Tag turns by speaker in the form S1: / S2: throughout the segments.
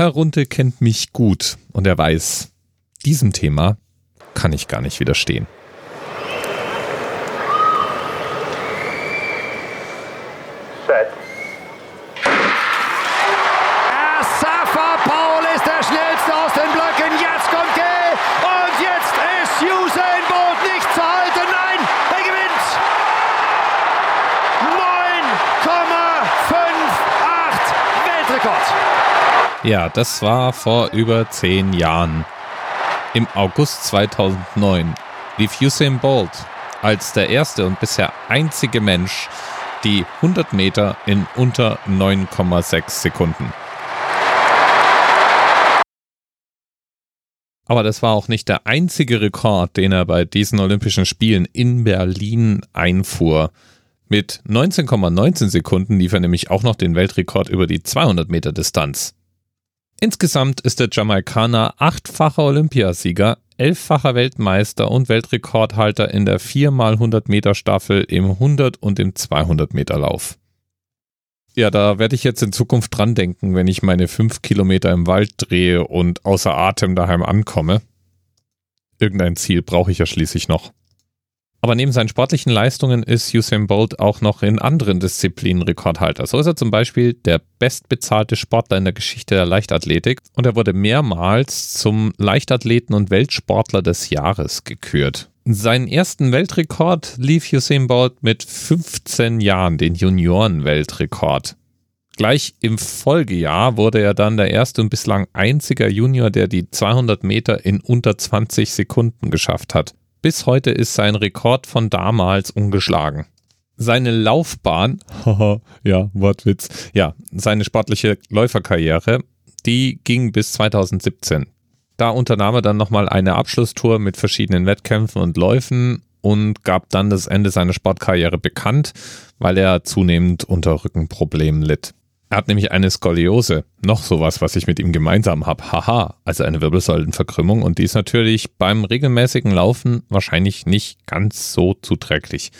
S1: Herr Runte kennt mich gut und er weiß, diesem Thema kann ich gar nicht widerstehen.
S2: Set. Asafa Paul ist der schnellste aus den Blöcken. Jetzt kommt Gay und jetzt ist Usain Bolt nicht zu halten. Nein, er gewinnt. 9,58 Weltrekord.
S1: Ja, das war vor über zehn Jahren. Im August 2009 lief Usain Bolt als der erste und bisher einzige Mensch die 100 Meter in unter 9,6 Sekunden. Aber das war auch nicht der einzige Rekord, den er bei diesen Olympischen Spielen in Berlin einfuhr. Mit 19,19 Sekunden lief er nämlich auch noch den Weltrekord über die 200 Meter Distanz. Insgesamt ist der Jamaikaner achtfacher Olympiasieger, elffacher Weltmeister und Weltrekordhalter in der 4x100 Meter Staffel im 100 und im 200 Meter Lauf. Ja, da werde ich jetzt in Zukunft dran denken, wenn ich meine 5 Kilometer im Wald drehe und außer Atem daheim ankomme. Irgendein Ziel brauche ich ja schließlich noch. Aber neben seinen sportlichen Leistungen ist Usain Bolt auch noch in anderen Disziplinen Rekordhalter. So ist er zum Beispiel der bestbezahlte Sportler in der Geschichte der Leichtathletik und er wurde mehrmals zum Leichtathleten und Weltsportler des Jahres gekürt. Seinen ersten Weltrekord lief Usain Bolt mit 15 Jahren, den Junioren-Weltrekord. Gleich im Folgejahr wurde er dann der erste und bislang einziger Junior, der die 200 Meter in unter 20 Sekunden geschafft hat. Bis heute ist sein Rekord von damals ungeschlagen. Seine Laufbahn, haha, ja, Wortwitz, ja, seine sportliche Läuferkarriere, die ging bis 2017. Da unternahm er dann nochmal eine Abschlusstour mit verschiedenen Wettkämpfen und Läufen und gab dann das Ende seiner Sportkarriere bekannt, weil er zunehmend unter Rückenproblemen litt. Er hat nämlich eine Skoliose, noch sowas, was ich mit ihm gemeinsam habe. Haha, also eine Wirbelsäulenverkrümmung und die ist natürlich beim regelmäßigen Laufen wahrscheinlich nicht ganz so zuträglich.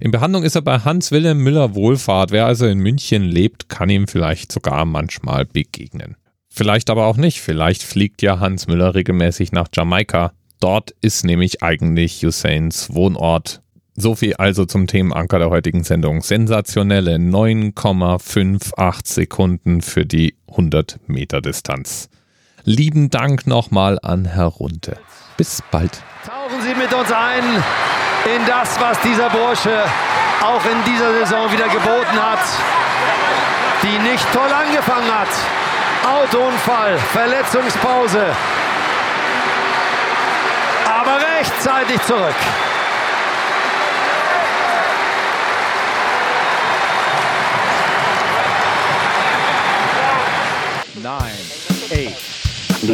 S1: In Behandlung ist er bei Hans-Wilhelm Müller Wohlfahrt. Wer also in München lebt, kann ihm vielleicht sogar manchmal begegnen. Vielleicht aber auch nicht. Vielleicht fliegt ja Hans Müller regelmäßig nach Jamaika. Dort ist nämlich eigentlich Usains Wohnort so viel also zum Themenanker der heutigen Sendung. Sensationelle 9,58 Sekunden für die 100 Meter Distanz. Lieben Dank nochmal an Herr Runte. Bis bald.
S2: Tauchen Sie mit uns ein in das, was dieser Bursche auch in dieser Saison wieder geboten hat, die nicht toll angefangen hat. Autounfall, Verletzungspause, aber rechtzeitig zurück.